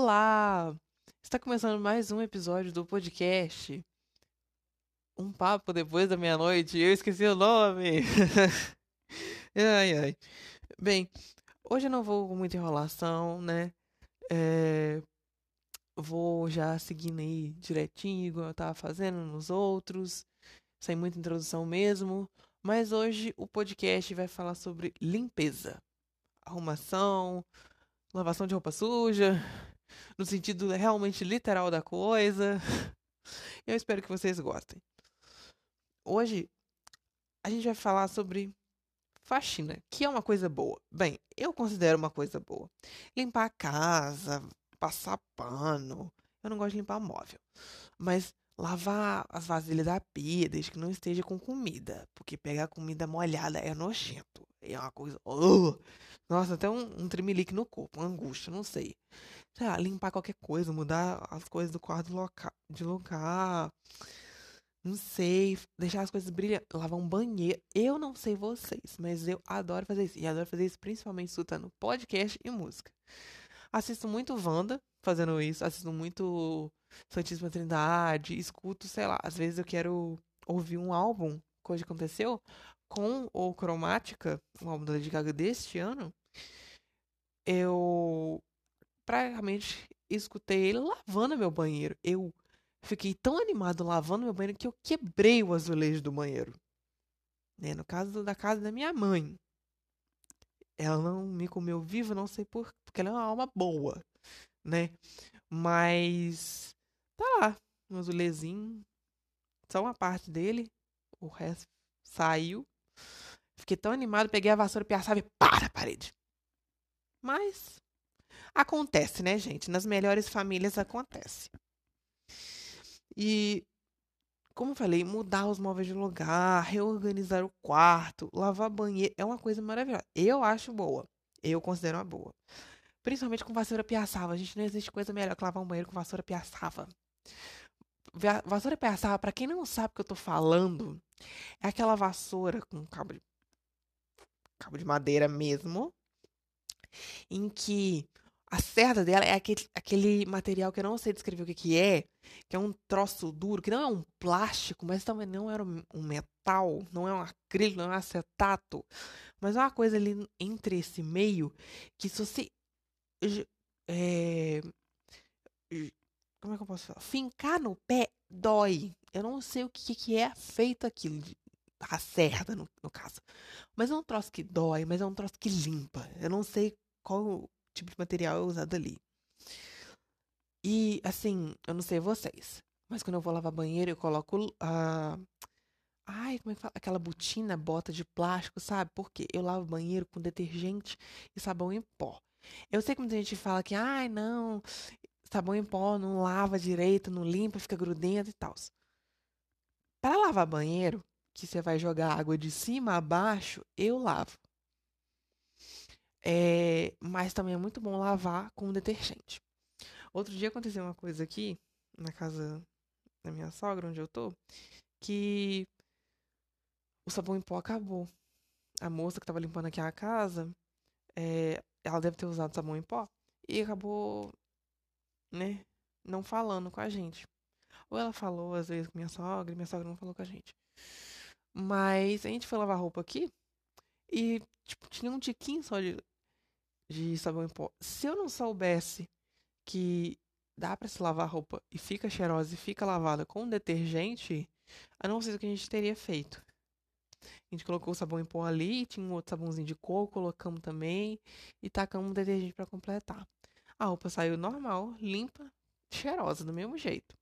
Olá! Está começando mais um episódio do podcast. Um papo depois da meia-noite. Eu esqueci o nome. ai, ai. Bem, hoje eu não vou com muita enrolação, né? É... Vou já seguindo aí direitinho, igual eu tava fazendo nos outros. Sem muita introdução mesmo. Mas hoje o podcast vai falar sobre limpeza, arrumação, lavação de roupa suja, no sentido realmente literal da coisa. Eu espero que vocês gostem. Hoje a gente vai falar sobre faxina, que é uma coisa boa. Bem, eu considero uma coisa boa. Limpar a casa, passar pano. Eu não gosto de limpar móvel. Mas lavar as vasilhas da pia desde que não esteja com comida. Porque pegar comida molhada é nojento. É uma coisa. Oh! Nossa, até um, um tremelique no corpo, uma angústia, não sei. Sei lá, limpar qualquer coisa, mudar as coisas do quarto de lugar. Não sei, deixar as coisas brilhar, lavar um banheiro. Eu não sei vocês, mas eu adoro fazer isso. E adoro fazer isso principalmente escutando podcast e música. Assisto muito Wanda fazendo isso, assisto muito Santíssima Trindade, escuto, sei lá, às vezes eu quero ouvir um álbum, coisa que aconteceu, com o Cromática, um álbum da Lady Gaga deste ano, eu praticamente escutei ele lavando meu banheiro. Eu fiquei tão animado lavando meu banheiro que eu quebrei o azulejo do banheiro. Né? No caso da casa da minha mãe. Ela não me comeu viva, não sei por, porque ela é uma alma boa, né? Mas tá lá, um azulezinho, só uma parte dele, o resto saiu. Fiquei tão animado, peguei a vassoura, piaçava e pá na parede. Mas acontece, né, gente? Nas melhores famílias acontece. E, como eu falei, mudar os móveis de lugar, reorganizar o quarto, lavar banheiro, é uma coisa maravilhosa. Eu acho boa. Eu considero uma boa. Principalmente com vassoura piaçava. A gente não existe coisa melhor que lavar um banheiro com vassoura piaçava. Vassoura piaçava, pra quem não sabe o que eu tô falando, é aquela vassoura com cabo de, cabo de madeira mesmo, em que a cerda dela é aquele, aquele material que eu não sei descrever o que, que é, que é um troço duro, que não é um plástico, mas também não era um metal, não é um acrílico, não é um acetato, mas é uma coisa ali entre esse meio que se você. É, como é que eu posso falar? Fincar no pé dói. Eu não sei o que, que é feito aquilo, a cerda, no, no caso. Mas é um troço que dói, mas é um troço que limpa. Eu não sei qual tipo de material é usado ali. E, assim, eu não sei vocês, mas quando eu vou lavar banheiro, eu coloco a. Uh, ai, como é que fala? Aquela botina, bota de plástico, sabe? Porque eu lavo banheiro com detergente e sabão em pó. Eu sei que muita gente fala que, ai, não, sabão em pó não lava direito, não limpa, fica grudento e tal. Para lavar banheiro, que você vai jogar água de cima a baixo, eu lavo. É, mas também é muito bom lavar com detergente. Outro dia aconteceu uma coisa aqui, na casa da minha sogra, onde eu tô, que o sabão em pó acabou. A moça que tava limpando aqui a casa, é, ela deve ter usado sabão em pó e acabou, né, não falando com a gente. Ou ela falou às vezes com minha sogra, e minha sogra não falou com a gente. Mas a gente foi lavar roupa aqui e, tipo, tinha um tiquinho só de, de sabão em pó. Se eu não soubesse que dá para se lavar roupa e fica cheirosa e fica lavada com detergente, a não ser o que a gente teria feito. A gente colocou o sabão em pó ali, tinha um outro sabãozinho de coco, colocamos também e tacamos um detergente para completar. A roupa saiu normal, limpa, cheirosa, do mesmo jeito.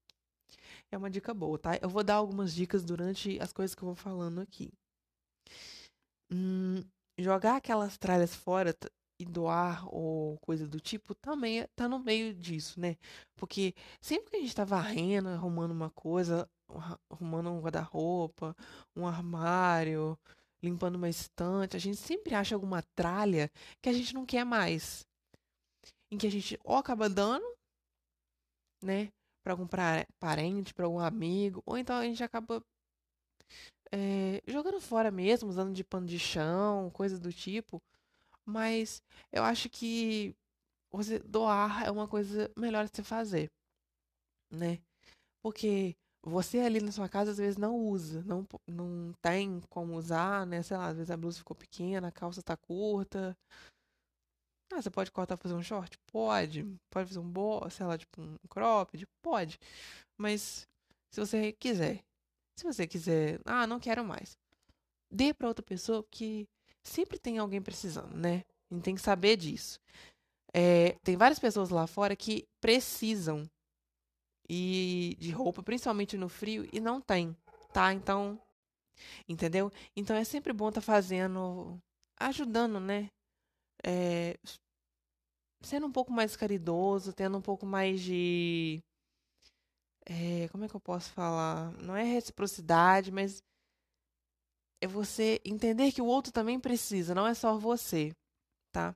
É uma dica boa, tá? Eu vou dar algumas dicas durante as coisas que eu vou falando aqui. Hum, jogar aquelas tralhas fora e doar ou coisa do tipo também é, tá no meio disso, né? Porque sempre que a gente tá varrendo, arrumando uma coisa, arrumando um guarda-roupa, um armário, limpando uma estante, a gente sempre acha alguma tralha que a gente não quer mais. Em que a gente ou acaba dando, né? Pra algum parente, pra algum amigo, ou então a gente acaba é, jogando fora mesmo, usando de pano de chão, coisa do tipo. Mas eu acho que você doar é uma coisa melhor de se fazer, né? Porque você ali na sua casa às vezes não usa, não, não tem como usar, né? Sei lá, às vezes a blusa ficou pequena, a calça tá curta. Ah, você pode cortar fazer um short? Pode. Pode fazer um bo, sei lá, tipo um cropped? Pode. Mas se você quiser. Se você quiser, ah, não quero mais. Dê para outra pessoa que sempre tem alguém precisando, né? A gente tem que saber disso. É, tem várias pessoas lá fora que precisam e de roupa, principalmente no frio, e não tem, tá? Então, entendeu? Então é sempre bom estar tá fazendo, ajudando, né? É, sendo um pouco mais caridoso, tendo um pouco mais de. É, como é que eu posso falar? Não é reciprocidade, mas é você entender que o outro também precisa, não é só você, tá?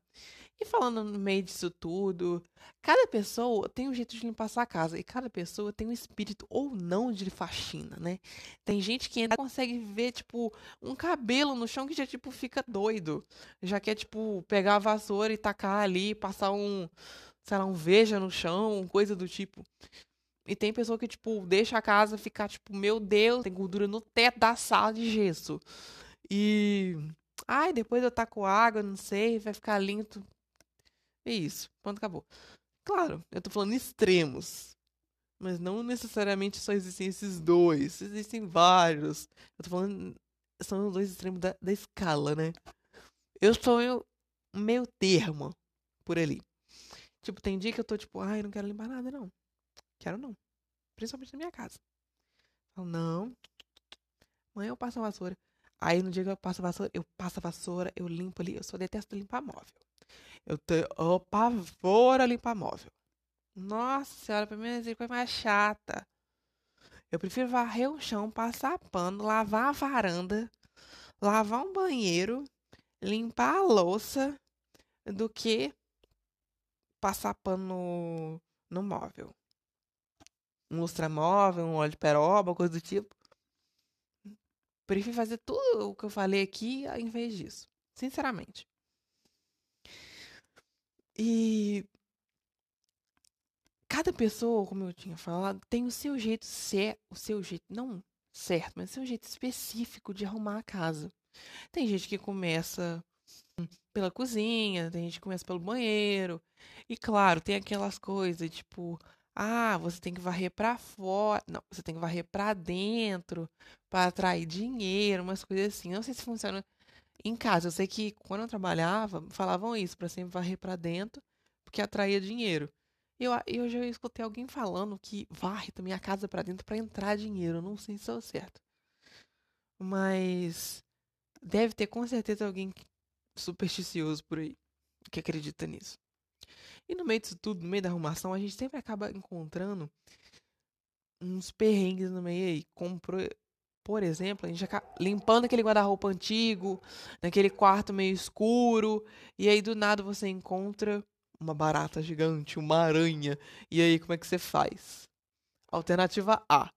E falando no meio disso tudo, cada pessoa tem um jeito de limpar sua casa e cada pessoa tem um espírito ou não de faxina, né? Tem gente que ainda consegue ver, tipo, um cabelo no chão que já, tipo, fica doido. Já quer, tipo, pegar a vassoura e tacar ali, passar um, sei lá, um veja no chão, coisa do tipo. E tem pessoa que, tipo, deixa a casa ficar, tipo, meu Deus, tem gordura no teto da sala de gesso. E. Ai, depois eu taco água, não sei, vai ficar limpo. É isso. Pronto, acabou. Claro, eu tô falando extremos. Mas não necessariamente só existem esses dois. Existem vários. Eu tô falando. São os dois extremos da, da escala, né? Eu sou eu, meio termo por ali. Tipo, tem dia que eu tô tipo, ai, não quero limpar nada, não. Quero não. Principalmente na minha casa. Eu, não. Amanhã eu passo a vassoura. Aí no dia que eu passo a vassoura, eu passo a vassoura, eu limpo ali. Eu só detesto limpar móvel. Eu tenho o pavor a limpar móvel. Nossa senhora, pra mim é coisa mais chata. Eu prefiro varrer o chão, passar pano, lavar a varanda, lavar um banheiro, limpar a louça, do que passar pano no, no móvel. Um lustramóvel, um óleo de peroba, coisa do tipo. Prefiro fazer tudo o que eu falei aqui em vez disso. Sinceramente. E cada pessoa, como eu tinha falado, tem o seu jeito certo, o seu jeito não certo, mas o seu jeito específico de arrumar a casa. Tem gente que começa pela cozinha, tem gente que começa pelo banheiro. E claro, tem aquelas coisas tipo, ah, você tem que varrer para fora, não, você tem que varrer para dentro para atrair dinheiro, umas coisas assim. Não sei se funciona em casa. Eu sei que quando eu trabalhava, falavam isso, para sempre varrer para dentro, porque atraía dinheiro. Eu, eu já escutei alguém falando que varre também a casa para dentro para entrar dinheiro. Eu não sei se é certo. Mas deve ter com certeza alguém supersticioso por aí que acredita nisso. E no meio disso tudo, no meio da arrumação, a gente sempre acaba encontrando uns perrengues no meio aí. Como, por exemplo, a gente acaba limpando aquele guarda-roupa antigo, naquele quarto meio escuro, e aí do nada você encontra uma barata gigante, uma aranha. E aí como é que você faz? Alternativa A.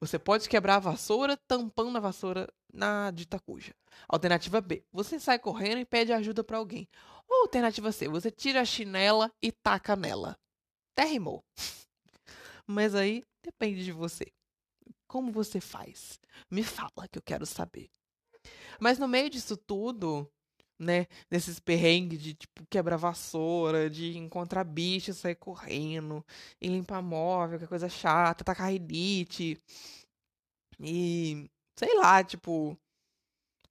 Você pode quebrar a vassoura tampando a vassoura na dita cuja. Alternativa B. Você sai correndo e pede ajuda para alguém. Ou alternativa C. Você tira a chinela e taca nela. Até rimou. Mas aí depende de você. Como você faz? Me fala que eu quero saber. Mas no meio disso tudo, né, nesses perrengues de tipo quebrar vassoura, de encontrar bicho, sair correndo, e limpar móvel, que é coisa chata, tacar rinite. E sei lá, tipo,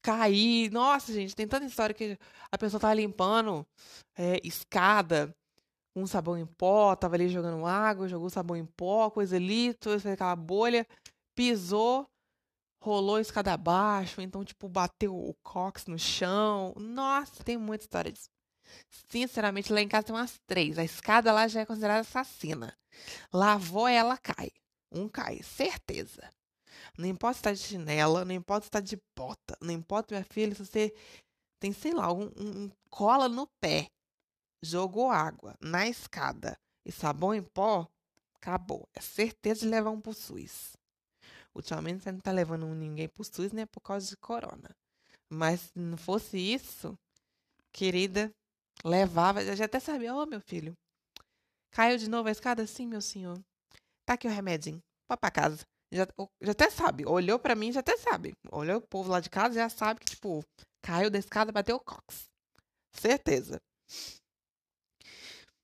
cair. Nossa, gente, tem tanta história que a pessoa tava limpando é, escada com sabão em pó, tava ali jogando água, jogou sabão em pó, coisa ali, toda aquela bolha pisou, rolou a escada abaixo, então, tipo, bateu o cox no chão. Nossa, tem muita história disso. Sinceramente, lá em casa tem umas três. A escada lá já é considerada assassina. Lavou, ela cai. Um cai, certeza. Não importa se de chinela, não importa se de bota, não importa, minha filha, se você tem, sei lá, um, um cola no pé, jogou água na escada e sabão em pó, acabou. É certeza de levar um pro SUS. Ultimamente você não tá levando ninguém pro SUS, né? Por causa de corona. Mas se não fosse isso, querida, levava. Já até sabia, ô oh, meu filho, Caiu de novo a escada? Sim, meu senhor. Tá aqui o remedinho. Vá pra casa. Já, já até sabe. Olhou pra mim, já até sabe. Olhou o povo lá de casa, já sabe que, tipo, caiu da escada, bateu o cox. Certeza.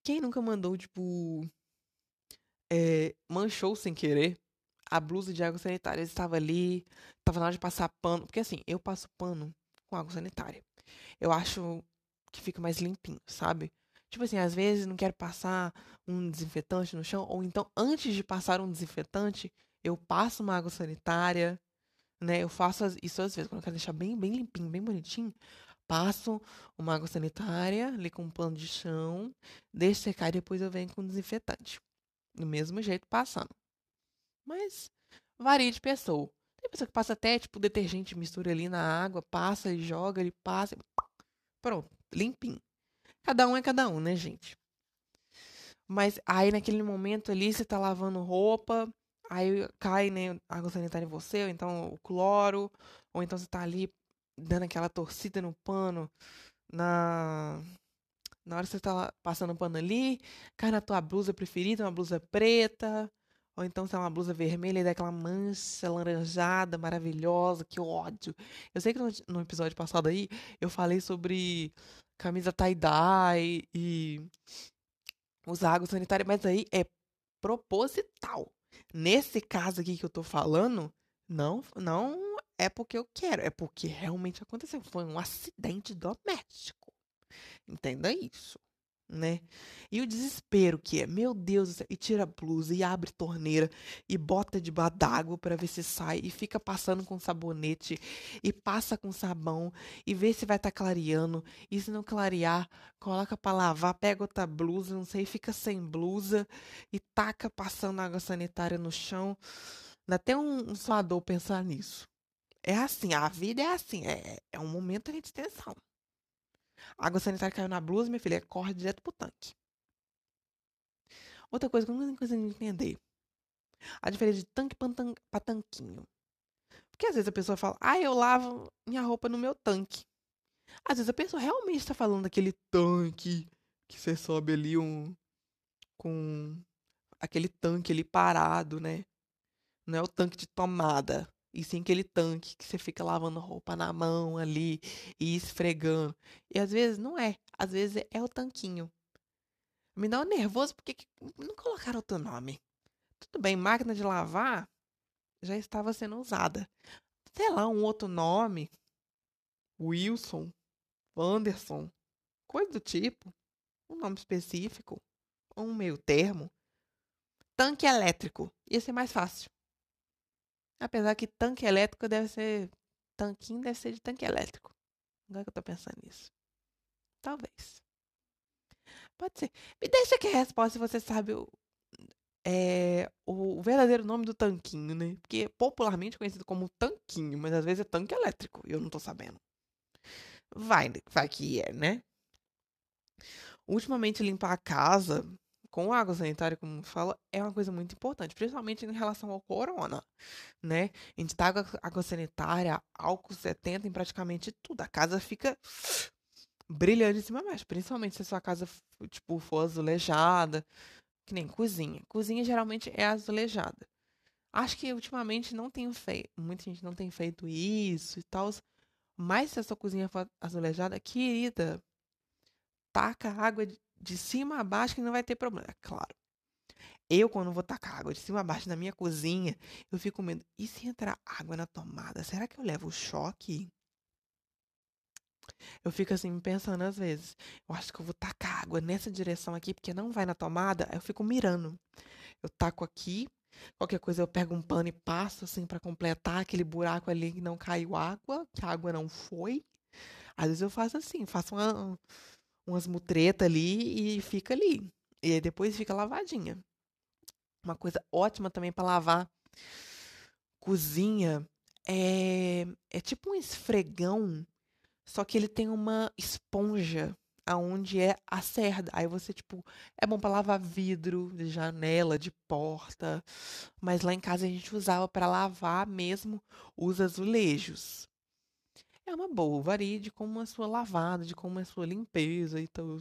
Quem nunca mandou, tipo, é, manchou sem querer a blusa de água sanitária? Estava ali, estava na hora de passar pano. Porque assim, eu passo pano com água sanitária. Eu acho que fica mais limpinho, sabe? Tipo assim, às vezes não quero passar um desinfetante no chão, ou então antes de passar um desinfetante, eu passo uma água sanitária, né? Eu faço isso às vezes, quando eu quero deixar bem, bem limpinho, bem bonitinho, passo uma água sanitária ali com um pano de chão, deixo secar e depois eu venho com desinfetante. Do mesmo jeito passando. Mas varia de pessoa. Tem pessoa que passa até, tipo, detergente, mistura ali na água, passa e joga, ele passa. Pronto, limpinho. Cada um é cada um, né, gente? Mas aí naquele momento ali você tá lavando roupa, aí cai né, água sanitária em você, ou então o cloro, ou então você tá ali dando aquela torcida no pano na na hora que você tá passando o pano ali, cai na tua blusa preferida, uma blusa preta, ou então se é uma blusa vermelha e dá aquela mancha laranjada maravilhosa, que ódio. Eu sei que no, no episódio passado aí eu falei sobre camisa tie-dye e usar água sanitária, mas aí é proposital. Nesse caso aqui que eu tô falando, não, não é porque eu quero, é porque realmente aconteceu. Foi um acidente doméstico. Entenda isso né? E o desespero que é, meu Deus do céu, e tira a blusa e abre torneira e bota debaixo d'água para ver se sai e fica passando com sabonete e passa com sabão e vê se vai estar tá clareando e se não clarear, coloca para lavar, pega outra blusa, não sei, fica sem blusa e taca passando água sanitária no chão. Dá até um, um suador pensar nisso. É assim, a vida é assim, é, é um momento de tensão. A água sanitária caiu na blusa, minha filha, corre direto pro tanque. Outra coisa que eu consigo entender. A diferença de tanque para tanquinho. Porque às vezes a pessoa fala, ah, eu lavo minha roupa no meu tanque. Às vezes a pessoa realmente está falando daquele tanque que você sobe ali um. com aquele tanque ali parado, né? Não é o tanque de tomada. E sim aquele tanque que você fica lavando roupa na mão ali e esfregando. E às vezes não é. Às vezes é o tanquinho. Me dá um nervoso porque não colocaram outro nome. Tudo bem, máquina de lavar já estava sendo usada. Sei lá, um outro nome. Wilson, Anderson, coisa do tipo. Um nome específico. Um meio termo. Tanque elétrico. Ia ser mais fácil. Apesar que tanque elétrico deve ser. Tanquinho deve ser de tanque elétrico. Agora que eu tô pensando nisso. Talvez. Pode ser. Me deixa aqui a resposta se você sabe o, é, o verdadeiro nome do tanquinho, né? Porque é popularmente conhecido como tanquinho, mas às vezes é tanque elétrico e eu não tô sabendo. Vai, vai que é, né? Ultimamente limpar a casa com água sanitária, como fala, é uma coisa muito importante, principalmente em relação ao corona, né? A gente tá com água sanitária, álcool 70 em praticamente tudo. A casa fica brilhando em cima mais, principalmente se a sua casa, tipo, for azulejada, que nem cozinha. Cozinha geralmente é azulejada. Acho que ultimamente não tenho feito, muita gente não tem feito isso e tal, mas se a sua cozinha for azulejada, querida, taca água de cima a baixo que não vai ter problema. É claro. Eu, quando vou tacar água de cima a baixo na minha cozinha, eu fico com medo. E se entrar água na tomada? Será que eu levo choque? Eu fico assim pensando às vezes. Eu acho que eu vou tacar água nessa direção aqui, porque não vai na tomada. Eu fico mirando. Eu taco aqui. Qualquer coisa eu pego um pano e passo assim para completar aquele buraco ali que não caiu água, que a água não foi. Às vezes eu faço assim, faço uma, umas mutretas ali e fica ali. E aí depois fica lavadinha. Uma coisa ótima também para lavar cozinha é, é tipo um esfregão, só que ele tem uma esponja aonde é a cerda. Aí você, tipo, é bom para lavar vidro de janela, de porta. Mas lá em casa a gente usava para lavar mesmo os azulejos é uma boa. Varia de como é sua lavada, de como é a sua limpeza e tal,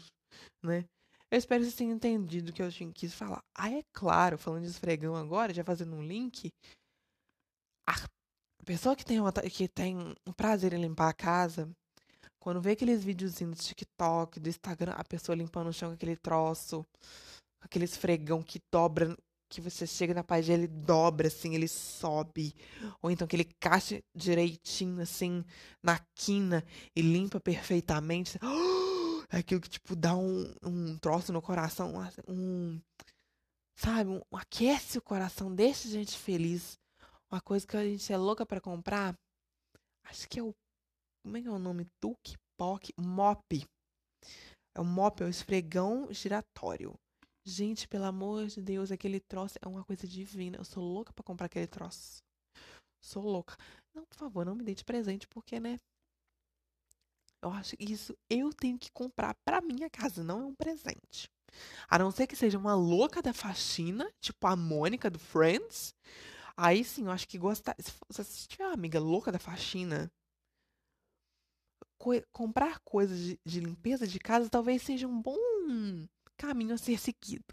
né? Eu espero que vocês tenham entendido o que eu quis falar. Ah, é claro, falando de esfregão agora, já fazendo um link. A pessoa que tem, uma, que tem um prazer em limpar a casa, quando vê aqueles videozinhos do TikTok, do Instagram, a pessoa limpando o chão com aquele troço, aquele esfregão que dobra, que você chega na página, ele dobra, assim, ele sobe. Ou então que ele caixa direitinho, assim, na quina e limpa perfeitamente. É aquilo que, tipo, dá um, um troço no coração, um. Sabe? Um, aquece o coração, deixa a gente feliz. Uma coisa que a gente é louca para comprar. Acho que é o como é que é o nome? Tuk Pok Mop. É o mop, é o esfregão giratório. Gente, pelo amor de Deus, aquele troço é uma coisa divina. Eu sou louca para comprar aquele troço. Sou louca. Não, por favor, não me dê de presente, porque, né? Eu acho que isso eu tenho que comprar para minha casa, não é um presente. A não ser que seja uma louca da faxina, tipo a Mônica do Friends. Aí sim, eu acho que gostar. Se você tiver uma amiga louca da faxina, co comprar coisas de, de, limpeza de casa talvez seja um bom caminho a ser seguido.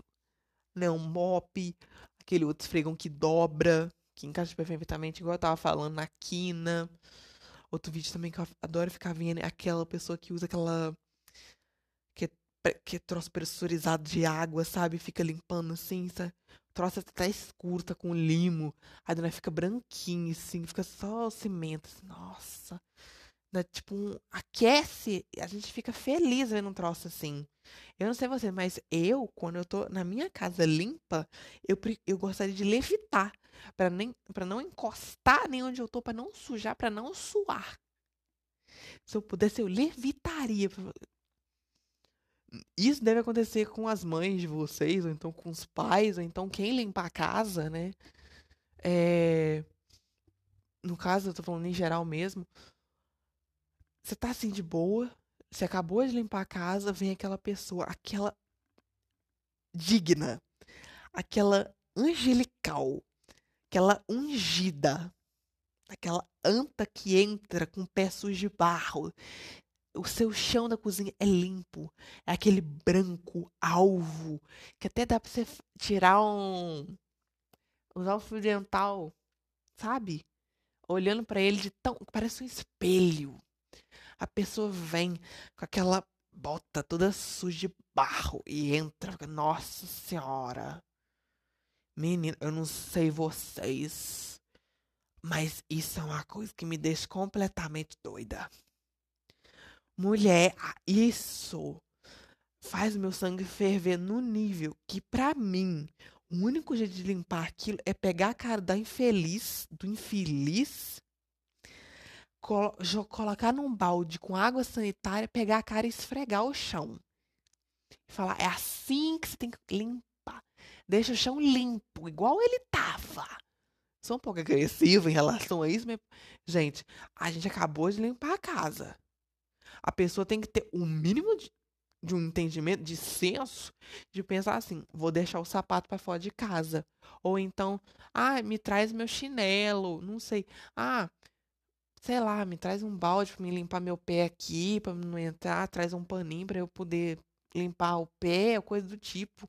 Né? Um mop, aquele outro esfregão que dobra, que encaixa perfeitamente, igual eu tava falando, na quina. Outro vídeo também que eu adoro ficar vendo é aquela pessoa que usa aquela. que, que é troço pressurizado de água, sabe? Fica limpando assim, sabe? Troço até tá escuro, tá com limo. Aí a fica branquinho, assim, fica só cimento. Assim, nossa tipo, um, aquece, a gente fica feliz vendo um troço assim. Eu não sei você, mas eu, quando eu tô na minha casa limpa, eu, eu gostaria de levitar. para nem para não encostar nem onde eu tô, para não sujar, para não suar. Se eu pudesse, eu levitaria. Isso deve acontecer com as mães de vocês, ou então com os pais, ou então quem limpa a casa, né? É... No caso, eu tô falando em geral mesmo. Você tá assim de boa, você acabou de limpar a casa, vem aquela pessoa, aquela digna, aquela angelical, aquela ungida, aquela anta que entra com pés de barro. O seu chão da cozinha é limpo, é aquele branco alvo, que até dá pra você tirar um. usar o fio dental, sabe? Olhando para ele de tão. parece um espelho a pessoa vem com aquela bota toda suja de barro e entra. Nossa Senhora. Menina, eu não sei vocês, mas isso é uma coisa que me deixa completamente doida. Mulher, isso faz meu sangue ferver no nível que, para mim, o único jeito de limpar aquilo é pegar a cara da infeliz, do infeliz, colo colocar num balde com água sanitária, pegar a cara e esfregar o chão. E falar, é assim que você tem que limpar. Deixa o chão limpo, igual ele tava. Sou um pouco agressivo em relação a isso, mas... Gente, a gente acabou de limpar a casa. A pessoa tem que ter o um mínimo de, de, um entendimento, de senso, de pensar assim: vou deixar o sapato para fora de casa. Ou então, ah, me traz meu chinelo, não sei. Ah, sei lá, me traz um balde para me limpar meu pé aqui, para não entrar, traz um paninho para eu poder limpar o pé, coisa do tipo.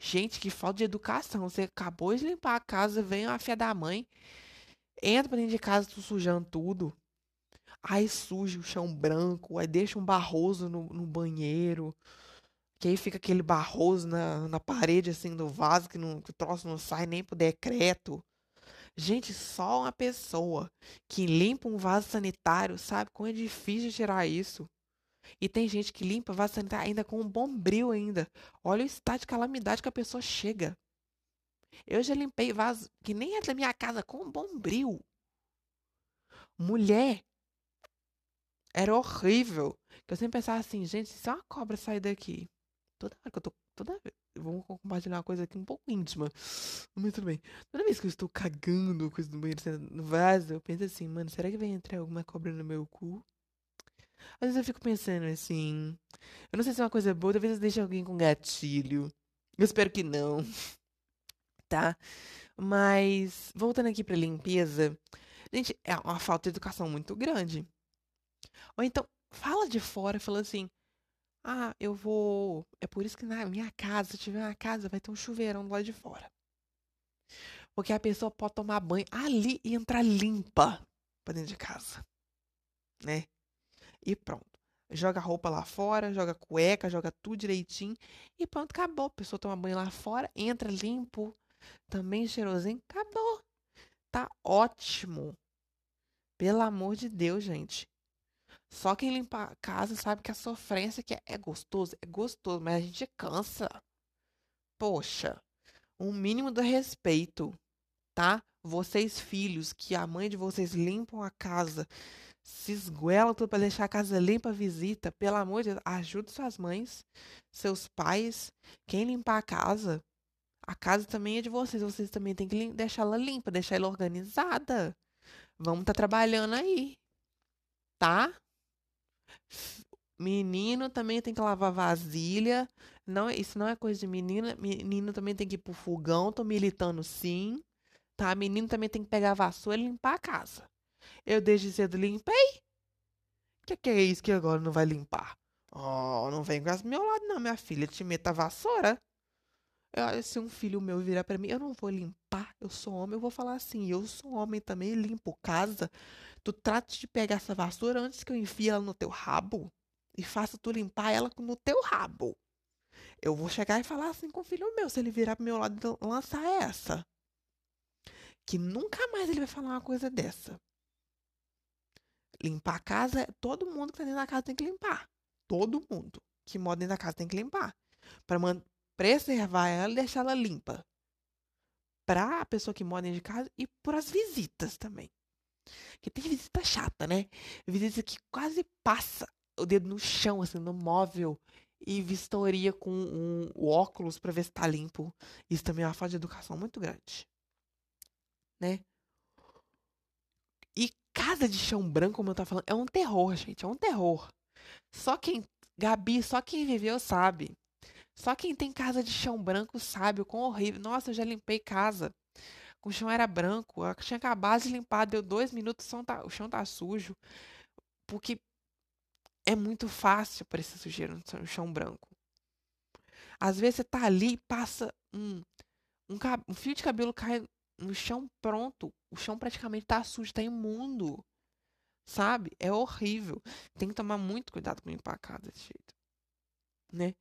Gente, que falta de educação. Você acabou de limpar a casa, vem a fia da mãe, entra pra dentro de casa, tu sujando tudo. Aí suja o chão branco, aí deixa um barroso no, no banheiro. Que aí fica aquele barroso na, na parede, assim, do vaso, que, não, que o troço não sai nem pro decreto. Gente, só uma pessoa que limpa um vaso sanitário sabe como é difícil tirar isso. E tem gente que limpa vaso sanitário ainda com um bombril ainda. Olha o estado de calamidade que a pessoa chega. Eu já limpei vaso que nem é da minha casa com um bombril. Mulher. Era horrível. Que eu sempre pensava assim, gente, se uma cobra sair daqui. Toda hora que eu tô. Toda vez. Vamos compartilhar uma coisa aqui um pouco íntima. Tudo bem. Toda vez que eu estou cagando coisa no banheiro, no vaso, eu penso assim, mano, será que vai entrar alguma cobra no meu cu? Às vezes eu fico pensando assim. Eu não sei se é uma coisa boa, talvez deixe alguém com gatilho. Eu espero que não. Tá? Mas, voltando aqui pra limpeza. Gente, é uma falta de educação muito grande. Ou então, fala de fora, fala assim. Ah, eu vou. É por isso que na minha casa, se tiver uma casa, vai ter um chuveirão do lado de fora. Porque a pessoa pode tomar banho ali e entrar limpa pra dentro de casa. Né? E pronto. Joga roupa lá fora, joga cueca, joga tudo direitinho. E pronto, acabou. A pessoa toma banho lá fora, entra limpo, também cheirosinho. Acabou. Tá ótimo. Pelo amor de Deus, gente. Só quem limpa a casa sabe que a sofrência que é, é gostoso, é gostoso, mas a gente cansa. Poxa, um mínimo de respeito, tá? Vocês filhos, que a mãe de vocês limpam a casa, se esguelam tudo para deixar a casa limpa a visita, pelo amor de Deus, ajude suas mães, seus pais, quem limpar a casa. A casa também é de vocês, vocês também têm que deixar ela limpa, deixar ela organizada. Vamos estar tá trabalhando aí, tá? Menino também tem que lavar vasilha. Não, isso não é coisa de menina. Menino também tem que ir pro fogão. Tô militando sim. Tá? Menino também tem que pegar a vassoura e limpar a casa. Eu desde cedo limpei. Que, que é isso que agora não vai limpar? Oh, não vem com meu lado, não, minha filha. Te meta a vassoura. Eu, se um filho meu virar para mim, eu não vou limpar, eu sou homem, eu vou falar assim, eu sou homem também, limpo casa. Tu trata de pegar essa vassoura antes que eu enfie ela no teu rabo e faça tu limpar ela no teu rabo. Eu vou chegar e falar assim com o filho meu, se ele virar pro meu lado e lançar essa. Que nunca mais ele vai falar uma coisa dessa. Limpar a casa, todo mundo que tá dentro da casa tem que limpar. Todo mundo que mora dentro da casa tem que limpar. Para preservar ela e deixar ela limpa. Para a pessoa que mora dentro de casa e para as visitas também. Que tem visita chata, né? Visita que quase passa o dedo no chão, assim, no móvel. E vistoria com um, o óculos para ver se tá limpo. Isso também é uma falta de educação muito grande. Né? E casa de chão branco, como eu tava falando, é um terror, gente. É um terror. Só quem. Gabi, só quem viveu sabe. Só quem tem casa de chão branco sabe o quão horrível. Nossa, eu já limpei casa o chão era branco, eu tinha acabado de limpar, deu dois minutos, o chão tá, o chão tá sujo. Porque é muito fácil aparecer sujeira no chão branco. Às vezes você tá ali e passa um, um, um, fio de cabelo cai no chão pronto. O chão praticamente tá sujo, tá imundo. Sabe? É horrível. Tem que tomar muito cuidado com limpar a casa desse jeito. Né?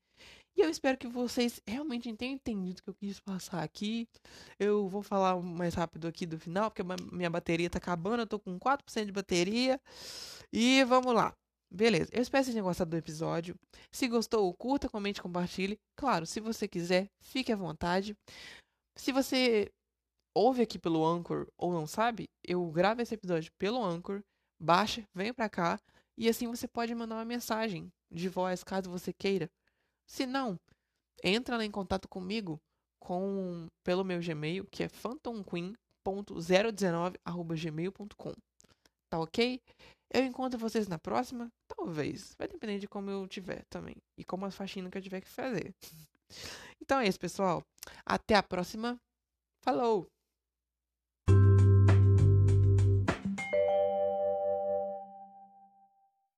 E eu espero que vocês realmente tenham entendido o que eu quis passar aqui. Eu vou falar mais rápido aqui do final, porque minha bateria tá acabando. Eu tô com 4% de bateria. E vamos lá. Beleza, eu espero que vocês tenham gostado do episódio. Se gostou, curta, comente, compartilhe. Claro, se você quiser, fique à vontade. Se você ouve aqui pelo Anchor ou não sabe, eu gravo esse episódio pelo Anchor, baixa, vem pra cá e assim você pode mandar uma mensagem de voz caso você queira. Se não, entra em contato comigo com pelo meu Gmail, que é phantomqueen.019@gmail.com. Tá OK? Eu encontro vocês na próxima? Talvez. Vai depender de como eu tiver também. E como as faxinas que eu tiver que fazer. Então é isso, pessoal. Até a próxima. Falou!